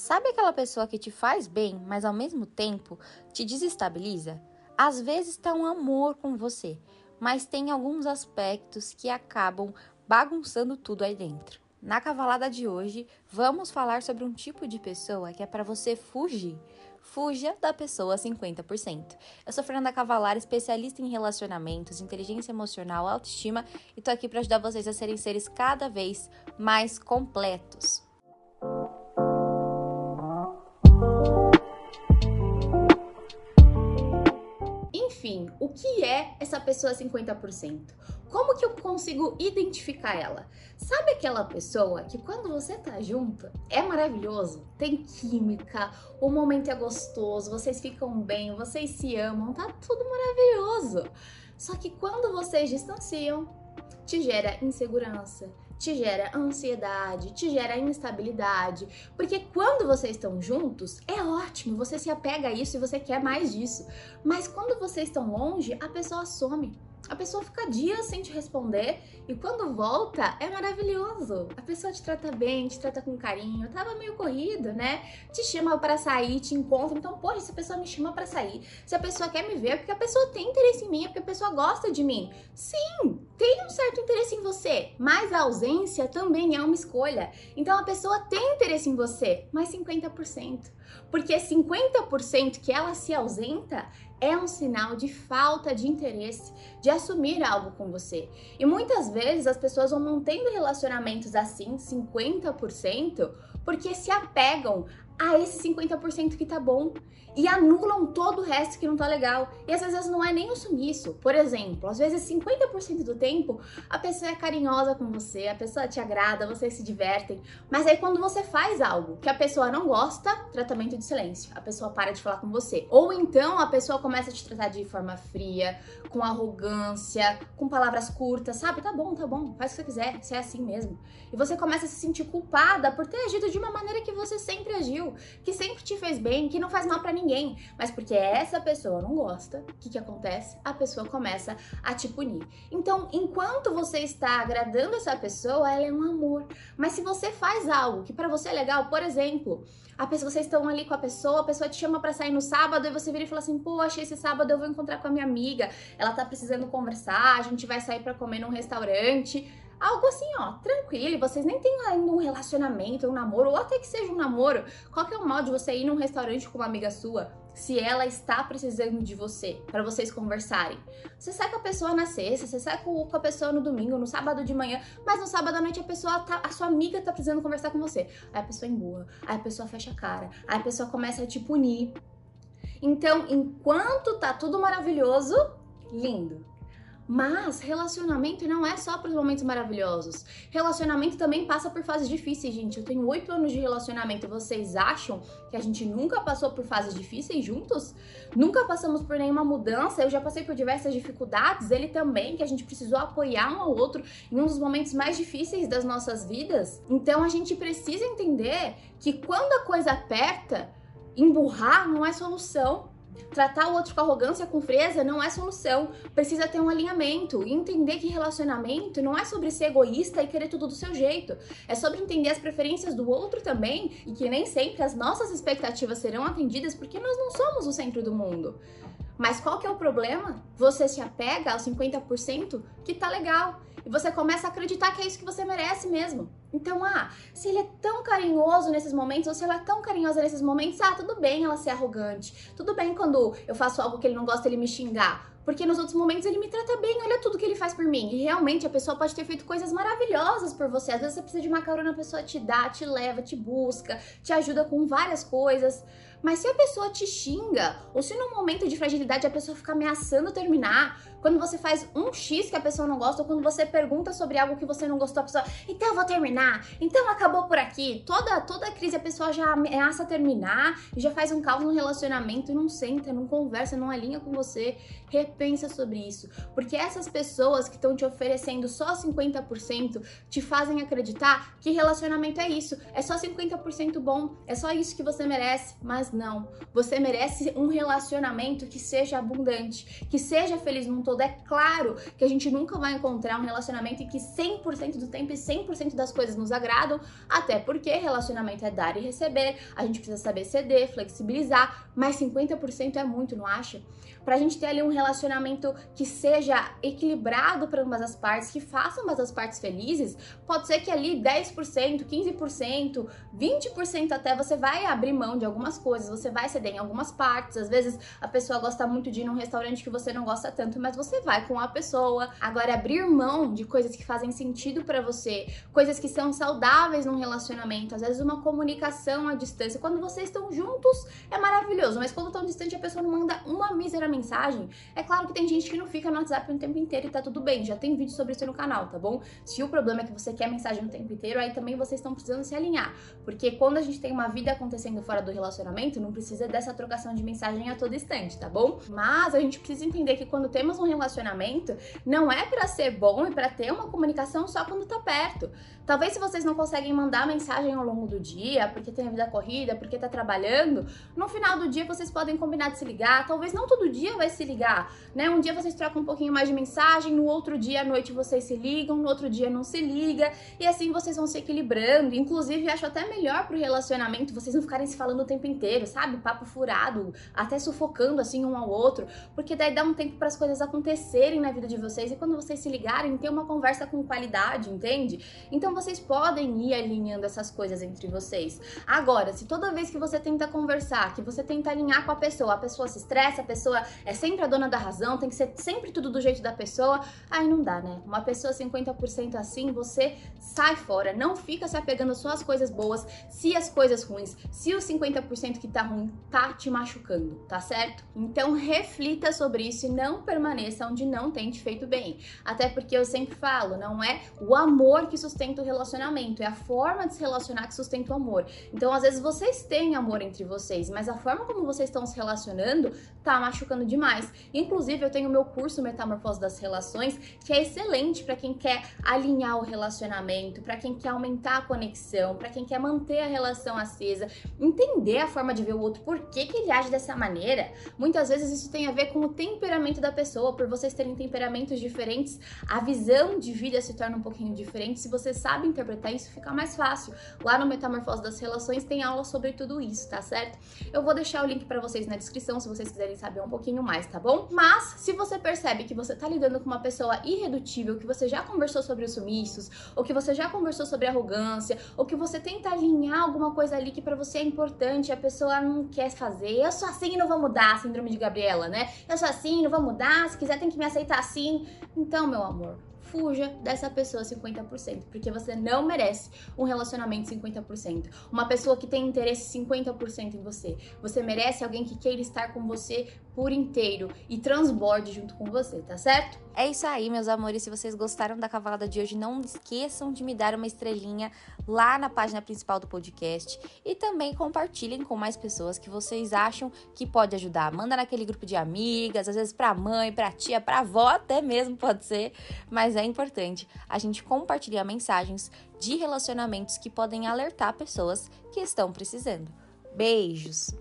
Sabe aquela pessoa que te faz bem, mas ao mesmo tempo te desestabiliza? Às vezes está um amor com você, mas tem alguns aspectos que acabam bagunçando tudo aí dentro. Na cavalada de hoje, vamos falar sobre um tipo de pessoa que é para você fugir. Fuja da pessoa 50%. Eu sou Fernanda Cavalar, especialista em relacionamentos, inteligência emocional, autoestima e tô aqui para ajudar vocês a serem seres cada vez mais completos. O que é essa pessoa 50%? Como que eu consigo identificar ela? Sabe aquela pessoa que quando você tá junto é maravilhoso, tem química, o momento é gostoso, vocês ficam bem, vocês se amam, tá tudo maravilhoso. Só que quando vocês distanciam, te gera insegurança, te gera ansiedade, te gera instabilidade. Porque quando vocês estão juntos, é ótimo, você se apega a isso e você quer mais disso. Mas quando vocês estão longe, a pessoa some. A pessoa fica dias sem te responder e quando volta é maravilhoso. A pessoa te trata bem, te trata com carinho. Tava meio corrido, né? Te chama para sair, te encontra. Então, poxa, se a pessoa me chama para sair, se a pessoa quer me ver, é porque a pessoa tem interesse em mim, é porque a pessoa gosta de mim. Sim, tem um certo interesse em você, mas a ausência também é uma escolha. Então a pessoa tem interesse em você, mas 50%. Porque 50% que ela se ausenta é um sinal de falta de interesse, de assumir algo com você. E muitas vezes as pessoas vão mantendo relacionamentos assim, 50%, porque se apegam a esse 50% que tá bom e anulam todo o resto que não tá legal. E às vezes não é nem o sumiço. Por exemplo, às vezes 50% do tempo a pessoa é carinhosa com você, a pessoa te agrada, vocês se divertem. Mas aí quando você faz algo que a pessoa não gosta, tratamento de silêncio. A pessoa para de falar com você. Ou então a pessoa começa a te tratar de forma fria, com arrogância, com palavras curtas, sabe? Tá bom, tá bom, faz o que você quiser, você é assim mesmo. E você começa a se sentir culpada por ter agido de uma maneira que você sempre agiu que sempre te fez bem, que não faz mal para ninguém, mas porque essa pessoa não gosta, o que, que acontece? A pessoa começa a te punir. Então, enquanto você está agradando essa pessoa, ela é um amor. Mas se você faz algo que para você é legal, por exemplo, a pessoa, vocês estão ali com a pessoa, a pessoa te chama para sair no sábado e você vira e fala assim: "Poxa, esse sábado eu vou encontrar com a minha amiga, ela tá precisando conversar, a gente vai sair para comer num restaurante". Algo assim, ó, tranquilo, vocês nem têm ainda um relacionamento, um namoro, ou até que seja um namoro. Qual que é o mal de você ir num restaurante com uma amiga sua, se ela está precisando de você, para vocês conversarem? Você sai com a pessoa na sexta, você sai com a pessoa no domingo, no sábado de manhã, mas no sábado à noite a pessoa tá, a sua amiga tá precisando conversar com você. Aí a pessoa emburra, aí a pessoa fecha a cara, aí a pessoa começa a te punir. Então, enquanto tá tudo maravilhoso, lindo. Mas relacionamento não é só para os momentos maravilhosos. Relacionamento também passa por fases difíceis, gente. Eu tenho oito anos de relacionamento. Vocês acham que a gente nunca passou por fases difíceis juntos? Nunca passamos por nenhuma mudança. Eu já passei por diversas dificuldades. Ele também, que a gente precisou apoiar um ao outro em um dos momentos mais difíceis das nossas vidas. Então a gente precisa entender que quando a coisa aperta, emburrar não é solução. Tratar o outro com arrogância, com frieza, não é solução. Precisa ter um alinhamento e entender que relacionamento não é sobre ser egoísta e querer tudo do seu jeito. É sobre entender as preferências do outro também e que nem sempre as nossas expectativas serão atendidas porque nós não somos o centro do mundo. Mas qual que é o problema? Você se apega aos 50% que tá legal. E você começa a acreditar que é isso que você merece mesmo. Então, ah, se ele é tão carinhoso nesses momentos, ou se ela é tão carinhosa nesses momentos, ah, tudo bem ela ser arrogante. Tudo bem quando eu faço algo que ele não gosta, ele me xingar. Porque nos outros momentos ele me trata bem, olha tudo que ele faz por mim. E realmente a pessoa pode ter feito coisas maravilhosas por você. Às vezes você precisa de uma carona, a pessoa te dá, te leva, te busca, te ajuda com várias coisas. Mas se a pessoa te xinga, ou se num momento de fragilidade a pessoa fica ameaçando terminar, quando você faz um X que a pessoa não gosta, ou quando você pergunta sobre algo que você não gostou, a pessoa, então eu vou terminar, então acabou por aqui. Toda, toda crise a pessoa já ameaça terminar, já faz um caos no relacionamento, não senta, não conversa, não alinha com você. Repensa sobre isso, porque essas pessoas que estão te oferecendo só 50% te fazem acreditar que relacionamento é isso, é só 50% bom, é só isso que você merece, mas não. Você merece um relacionamento que seja abundante, que seja feliz num todo. É claro que a gente nunca vai encontrar um relacionamento em que 100% do tempo e 100% das coisas nos agradam, até porque relacionamento é dar e receber, a gente precisa saber ceder, flexibilizar, mas 50% é muito, não acha? Pra gente ter ali um relacionamento que seja equilibrado para ambas as partes, que faça ambas as partes felizes, pode ser que ali 10%, 15%, 20% até você vai abrir mão de algumas coisas, você vai ceder em algumas partes. Às vezes a pessoa gosta muito de ir num restaurante que você não gosta tanto, mas você vai com a pessoa. Agora, abrir mão de coisas que fazem sentido para você, coisas que são saudáveis num relacionamento, às vezes uma comunicação à distância. Quando vocês estão juntos é maravilhoso, mas quando estão distante a pessoa não manda uma mísera mensagem. É claro que tem gente que não fica no WhatsApp o tempo inteiro e tá tudo bem, já tem vídeo sobre isso no canal, tá bom? Se o problema é que você quer mensagem o tempo inteiro, aí também vocês estão precisando se alinhar. Porque quando a gente tem uma vida acontecendo fora do relacionamento, não precisa dessa trocação de mensagem a todo instante, tá bom? Mas a gente precisa entender que quando temos um relacionamento, não é para ser bom e para ter uma comunicação só quando tá perto. Talvez se vocês não conseguem mandar mensagem ao longo do dia, porque tem a vida corrida, porque tá trabalhando, no final do dia vocês podem combinar de se ligar, talvez não todo dia vai se ligar, né? Um dia vocês trocam um pouquinho mais de mensagem, no outro dia à noite vocês se ligam, no outro dia não se liga, e assim vocês vão se equilibrando. Inclusive, acho até melhor pro relacionamento vocês não ficarem se falando o tempo inteiro, sabe? Papo furado, até sufocando assim um ao outro, porque daí dá um tempo para as coisas acontecerem na vida de vocês e quando vocês se ligarem, ter uma conversa com qualidade, entende? Então vocês podem ir alinhando essas coisas entre vocês. Agora, se toda vez que você tenta conversar, que você tenta alinhar com a pessoa, a pessoa se estressa, a pessoa é sempre a dona da razão, tem que ser sempre tudo do jeito da pessoa, aí não dá, né? Uma pessoa 50% assim, você sai fora, não fica se apegando só às coisas boas, se as coisas ruins, se o 50% que tá ruim tá te machucando, tá certo? Então reflita sobre isso e não permaneça onde não tem te feito bem. Até porque eu sempre falo, não é o amor que sustenta o relacionamento, é a forma de se relacionar que sustenta o amor. Então, às vezes vocês têm amor entre vocês, mas a forma como vocês estão se relacionando tá machucando demais. Inclusive, eu tenho meu curso Metamorfose das Relações, que é excelente para quem quer alinhar o relacionamento, para quem quer aumentar a conexão, para quem quer manter a relação acesa, entender a forma de ver o outro, por que, que ele age dessa maneira. Muitas vezes isso tem a ver com o temperamento da pessoa, por vocês terem temperamentos diferentes, a visão de vida se torna um pouquinho diferente. Se você sabe interpretar isso, fica mais fácil. Lá no Metamorfose das Relações tem aula sobre tudo isso, tá certo? Eu vou deixar o link para vocês na descrição se vocês quiserem saber um pouquinho mais, tá bom? Mas se você percebe que você tá lidando com uma pessoa irredutível, que você já conversou sobre os sumiços, ou que você já conversou sobre arrogância, ou que você tenta alinhar alguma coisa ali que para você é importante e a pessoa não quer fazer, eu sou assim e não vou mudar, síndrome de Gabriela, né? Eu sou assim, não vou mudar, se quiser tem que me aceitar assim. Então, meu amor, fuja dessa pessoa 50%, porque você não merece um relacionamento 50%. Uma pessoa que tem interesse 50% em você. Você merece alguém que queira estar com você por inteiro e transborde junto com você, tá certo? É isso aí, meus amores. Se vocês gostaram da cavalada de hoje, não esqueçam de me dar uma estrelinha lá na página principal do podcast e também compartilhem com mais pessoas que vocês acham que pode ajudar. Manda naquele grupo de amigas, às vezes para mãe, para tia, para avó até mesmo pode ser, mas é importante a gente compartilhar mensagens de relacionamentos que podem alertar pessoas que estão precisando. Beijos.